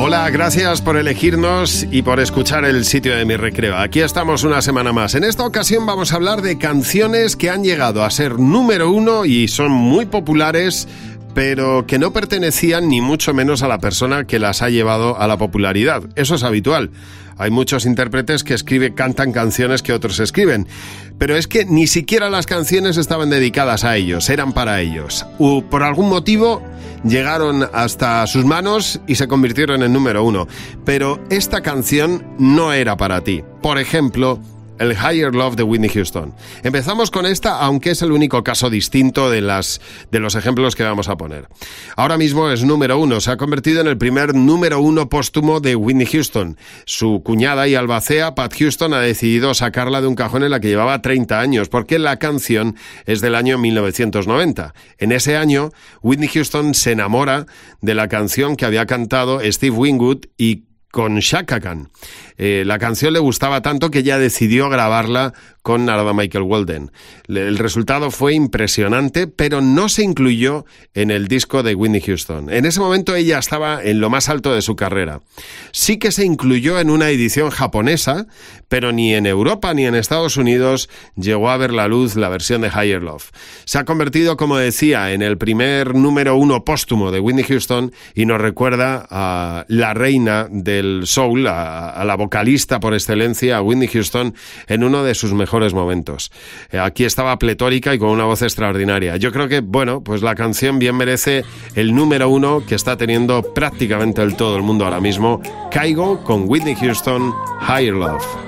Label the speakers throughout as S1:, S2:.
S1: Hola, gracias por elegirnos y por escuchar el sitio de mi recreo. Aquí estamos una semana más. En esta ocasión vamos a hablar de canciones que han llegado a ser número uno y son muy populares pero que no pertenecían ni mucho menos a la persona que las ha llevado a la popularidad. Eso es habitual. Hay muchos intérpretes que escriben, cantan canciones que otros escriben. Pero es que ni siquiera las canciones estaban dedicadas a ellos, eran para ellos. O por algún motivo llegaron hasta sus manos y se convirtieron en número uno. Pero esta canción no era para ti. Por ejemplo, el Higher Love de Whitney Houston. Empezamos con esta, aunque es el único caso distinto de, las, de los ejemplos que vamos a poner. Ahora mismo es número uno, se ha convertido en el primer número uno póstumo de Whitney Houston. Su cuñada y albacea, Pat Houston, ha decidido sacarla de un cajón en la que llevaba 30 años, porque la canción es del año 1990. En ese año, Whitney Houston se enamora de la canción que había cantado Steve Wingwood y con Shaka Khan. Eh, la canción le gustaba tanto que ella decidió grabarla con Narada Michael Walden. El resultado fue impresionante, pero no se incluyó en el disco de Whitney Houston. En ese momento ella estaba en lo más alto de su carrera. Sí que se incluyó en una edición japonesa, pero ni en Europa ni en Estados Unidos llegó a ver la luz la versión de Higher Love. Se ha convertido, como decía, en el primer número uno póstumo de Whitney Houston y nos recuerda a la reina del soul, a, la vocalista por excelencia, a Whitney Houston, en uno de sus mejores momentos. Eh, aquí estaba pletórica y con una voz extraordinaria. Yo creo que, bueno, pues la canción bien merece el número uno que está teniendo prácticamente el todo el mundo ahora mismo. Caigo con Whitney Houston, Higher Love.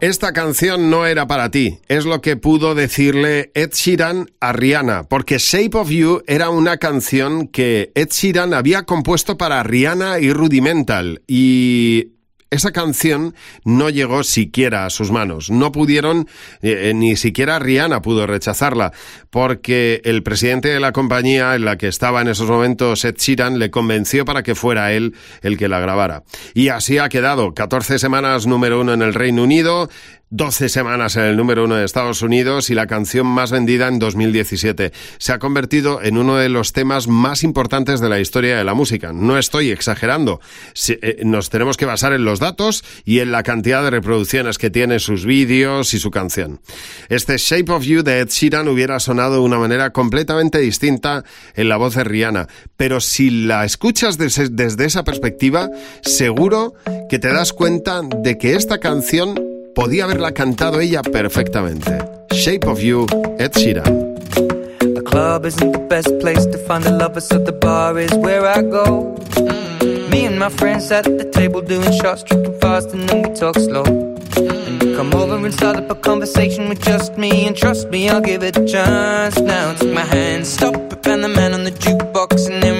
S1: Esta canción no era para ti, es lo que pudo decirle Ed Sheeran a Rihanna, porque Shape of You era una canción que Ed Sheeran había compuesto para Rihanna y Rudimental, y esa canción no llegó siquiera a sus manos. No pudieron, eh, eh, ni siquiera Rihanna pudo rechazarla, porque el presidente de la compañía en la que estaba en esos momentos, Ed Sheeran, le convenció para que fuera él el que la grabara. Y así ha quedado. 14 semanas número uno en el Reino Unido, 12 semanas en el número uno de Estados Unidos y la canción más vendida en 2017. Se ha convertido en uno de los temas más importantes de la historia de la música. No estoy exagerando. Eh, nos tenemos que basar en los datos y en la cantidad de reproducciones que tiene sus vídeos y su canción. Este Shape of You de Ed Sheeran hubiera sonado de una manera completamente distinta en la voz de Rihanna, pero si la escuchas desde esa perspectiva, seguro que te das cuenta de que esta canción podía haberla cantado ella perfectamente. Shape of You, Ed Sheeran.
S2: The club isn't the best place to find the lovers, so the bar is where I go. Me and my friends sat at the table doing shots, tripping fast, and then we talk slow. Come over and start up a conversation with just me, and trust me, I'll give it a chance. Now take my hand, stop it, and the man on the jukebox, and then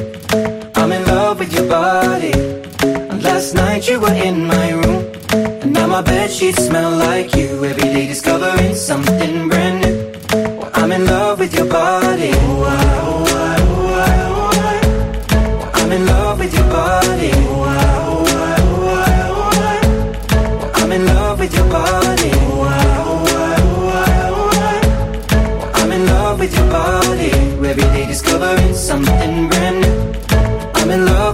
S2: Last night you were in my room. And now my bed sheets smell like you. Every day discovering something brand new. Well, I'm in love with your body. Oh, I, ah, oh, I, ah, oh, I, ah, oh, I. Well, I'm in love with your body. Oh, I, oh, I, oh, I, oh, I. Well, I'm in love with your body. Oh, I, oh, I, oh, I, oh, I. Well, I'm in love with your body. Every day discovering something brand new.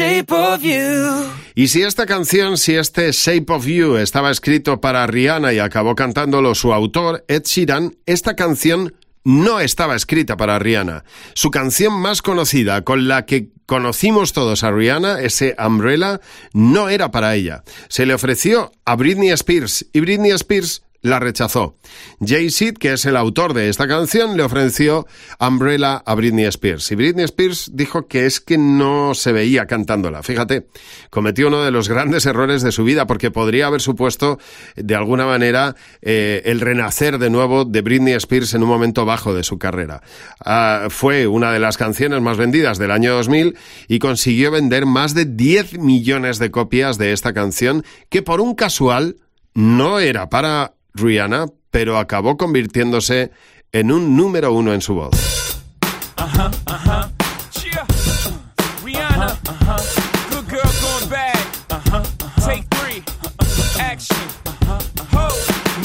S2: Shape of you.
S1: Y si esta canción, si este Shape of You estaba escrito para Rihanna y acabó cantándolo su autor, Ed Sheeran, esta canción no estaba escrita para Rihanna. Su canción más conocida, con la que conocimos todos a Rihanna, ese Umbrella, no era para ella. Se le ofreció a Britney Spears y Britney Spears la rechazó. Jay-Z, que es el autor de esta canción, le ofreció Umbrella a Britney Spears. Y Britney Spears dijo que es que no se veía cantándola. Fíjate, cometió uno de los grandes errores de su vida porque podría haber supuesto, de alguna manera, eh, el renacer de nuevo de Britney Spears en un momento bajo de su carrera. Ah, fue una de las canciones más vendidas del año 2000 y consiguió vender más de 10 millones de copias de esta canción que por un casual no era para Rihanna, pero acabó convirtiéndose en un número uno en su voz. Uh-huh, uh-huh. Yeah. Uh, Rihanna, uh-huh. good girl going bad. Uh-huh, Take three, action.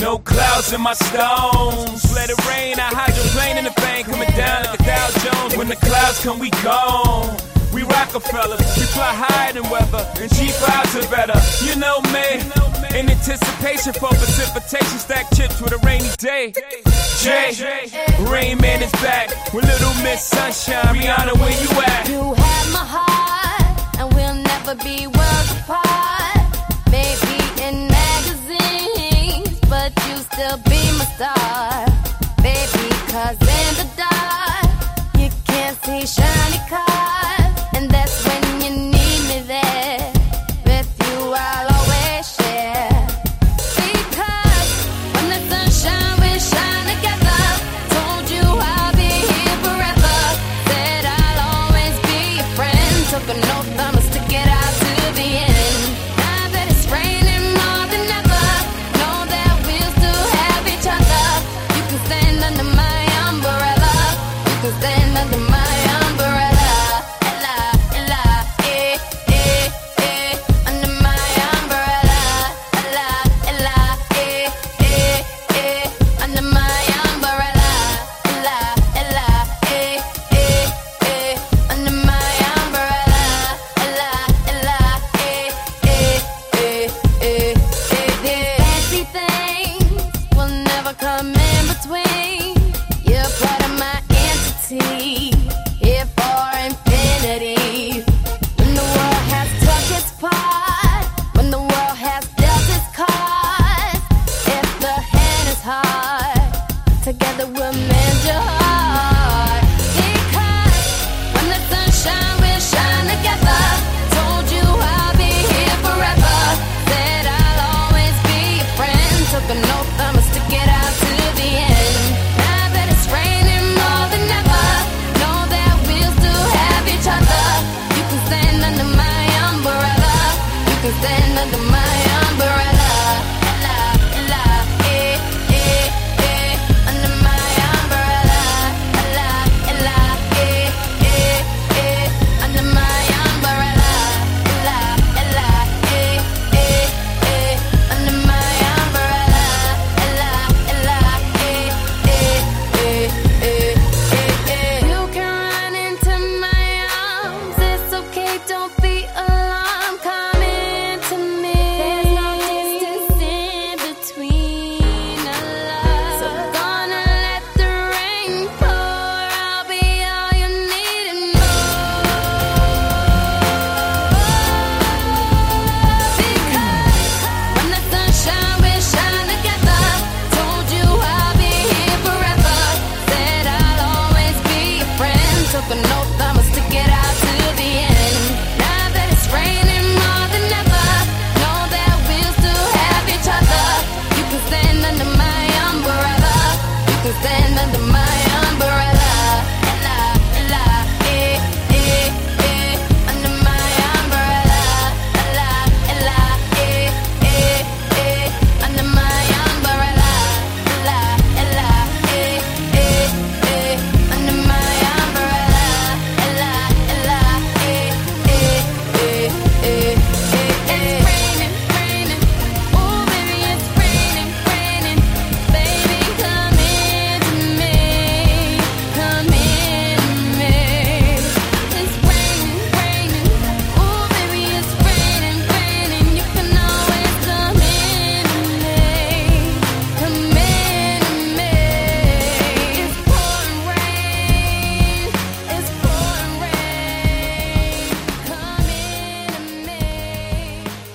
S1: No clouds in my stones. Let it rain, I hydroplane in the bank, coming down like a Dow Jones. When the clouds come, we gone. Rockefellers, we fly higher than weather, and cheap vibes are better. You know me, in anticipation for precipitation, stack chips with a rainy day. Jay, Rain Man is back with Little Miss Sunshine. Rihanna, where you at?
S3: You have my heart, and we'll never be worlds apart. Maybe in magazines, but you still be my star. Baby, cause in the dark, you can't see shiny cars.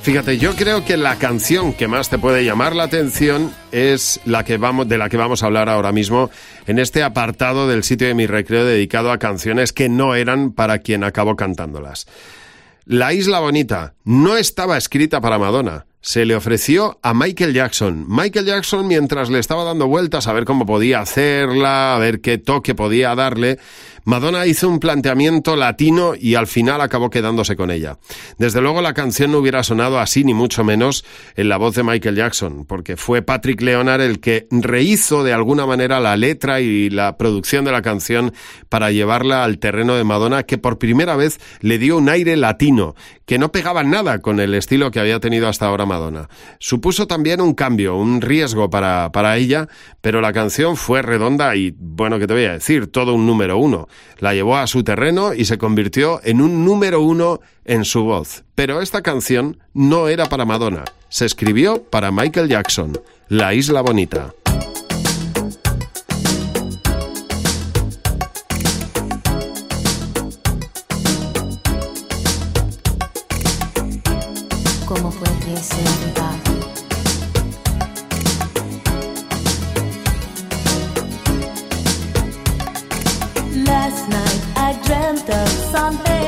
S4: Fíjate, yo creo que la canción que más te puede llamar la atención es la que vamos, de la que vamos a hablar ahora mismo en este apartado del sitio de mi recreo dedicado a canciones que no eran para quien acabó cantándolas. La Isla Bonita no estaba escrita para Madonna. Se le ofreció a Michael Jackson. Michael Jackson, mientras le estaba dando vueltas a ver cómo podía hacerla, a ver qué toque podía darle, Madonna hizo un planteamiento latino y al final acabó quedándose con ella. Desde luego la canción no hubiera sonado así ni mucho menos en la voz de Michael Jackson, porque fue Patrick Leonard el que rehizo de alguna manera la letra y la producción de la canción para llevarla al terreno de Madonna, que por primera vez le dio un aire latino, que no pegaba nada con el estilo que había tenido hasta ahora Madonna. Supuso también un cambio, un riesgo para, para ella, pero la canción fue redonda y, bueno, ¿qué te voy a decir? Todo un número uno la llevó a su terreno y se convirtió en un número uno en su voz. Pero esta canción no era para Madonna, se escribió para Michael Jackson, La Isla Bonita.
S5: The
S4: son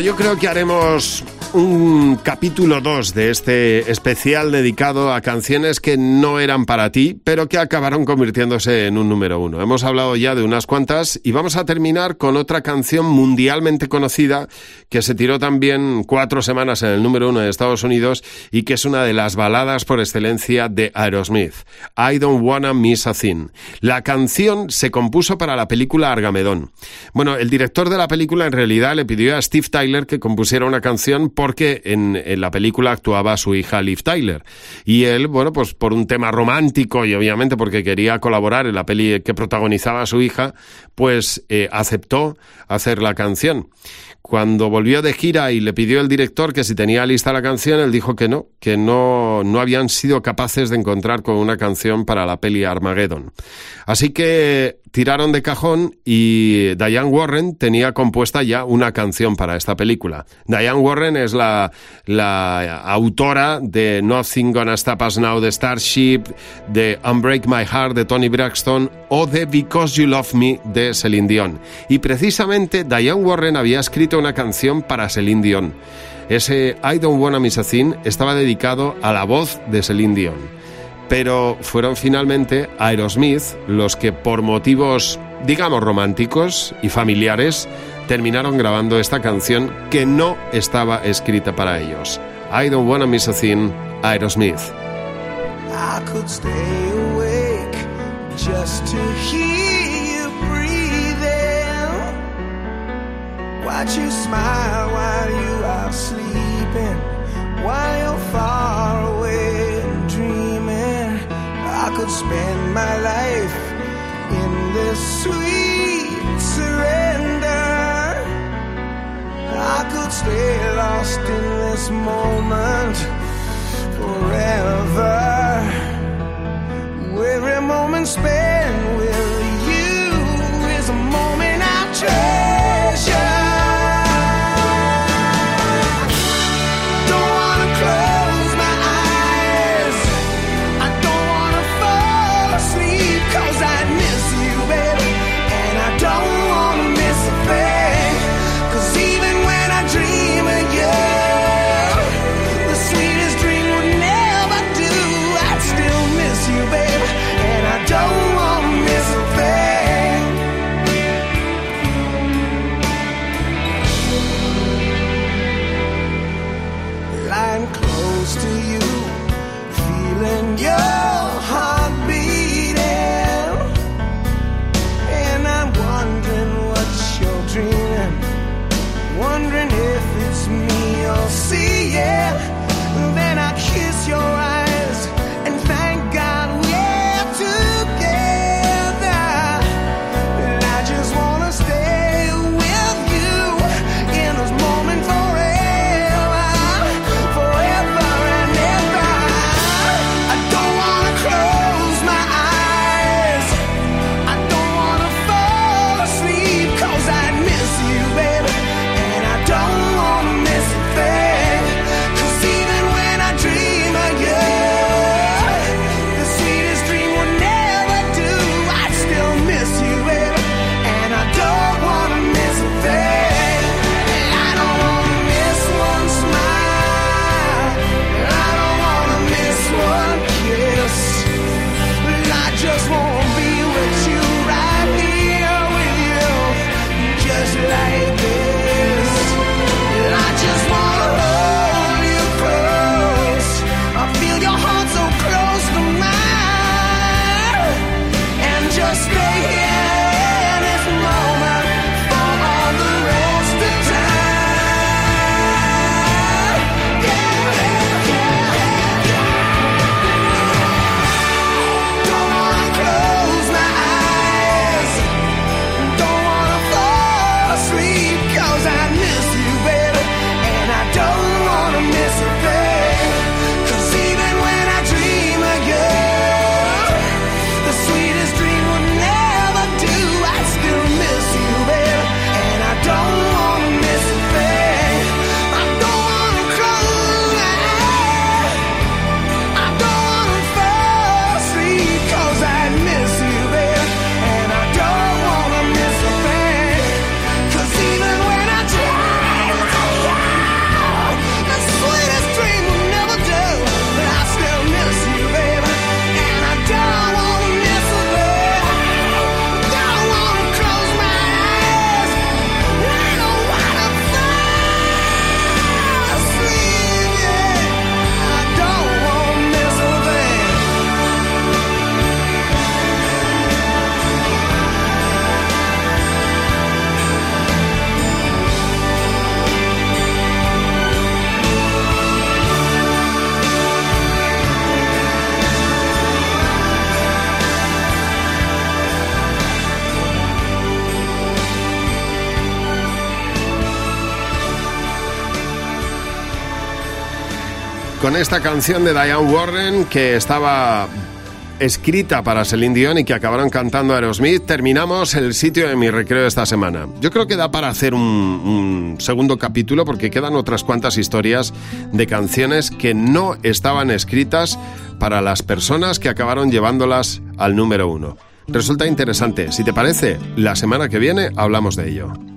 S4: yo creo que haremos
S1: un capítulo 2 de este especial dedicado a canciones que no eran para ti, pero que acabaron convirtiéndose en un número uno. Hemos hablado ya de unas cuantas y vamos a terminar con otra canción mundialmente conocida que se tiró también cuatro semanas en el número uno de Estados Unidos y que es una de las baladas por excelencia de Aerosmith. I Don't Wanna Miss a Thing. La canción se compuso para la película Argamedón. Bueno, el director de la película en realidad le pidió a Steve Tyler que compusiera una canción porque en, la película actuaba su hija Liv Tyler. Y él, bueno, pues por un tema romántico y obviamente porque quería colaborar en la peli que protagonizaba su hija, pues eh, aceptó hacer la canción. Cuando volvió de gira y le pidió el director que si tenía lista la canción, él dijo que no, que no, no habían sido capaces de encontrar con una canción para la peli Armageddon. Así que tiraron de cajón y Diane Warren tenía compuesta ya una canción para esta película. Diane Warren es la, la autora de Nothing Gonna Stop Us Now de Starship, de Unbreak My Heart de Tony Braxton o de Because You Love Me de Celine Dion. Y precisamente Diane Warren había escrito una canción para Celine Dion. Ese I Don't Wanna Miss a Thing estaba dedicado a la voz de Celine Dion pero fueron finalmente Aerosmith los que por motivos, digamos, románticos y familiares, terminaron grabando esta canción que no estaba escrita para ellos. I Don't Wanna Miss a Thing, Aerosmith.
S6: I could stay awake just to hear you breathing. Watch you smile while you are sleeping, while you're far away spend my life in this sweet surrender. I could stay lost in this moment forever. Every moment spent
S1: con esta canción de Diane Warren que estaba escrita para Celine Dion y que acabaron cantando Aerosmith, terminamos el sitio de mi recreo esta semana. Yo creo que da para hacer un, un segundo capítulo porque quedan otras cuantas historias de canciones que no estaban escritas para las personas que acabaron llevándolas al número uno. Resulta interesante. Si te parece, la semana que viene hablamos de ello.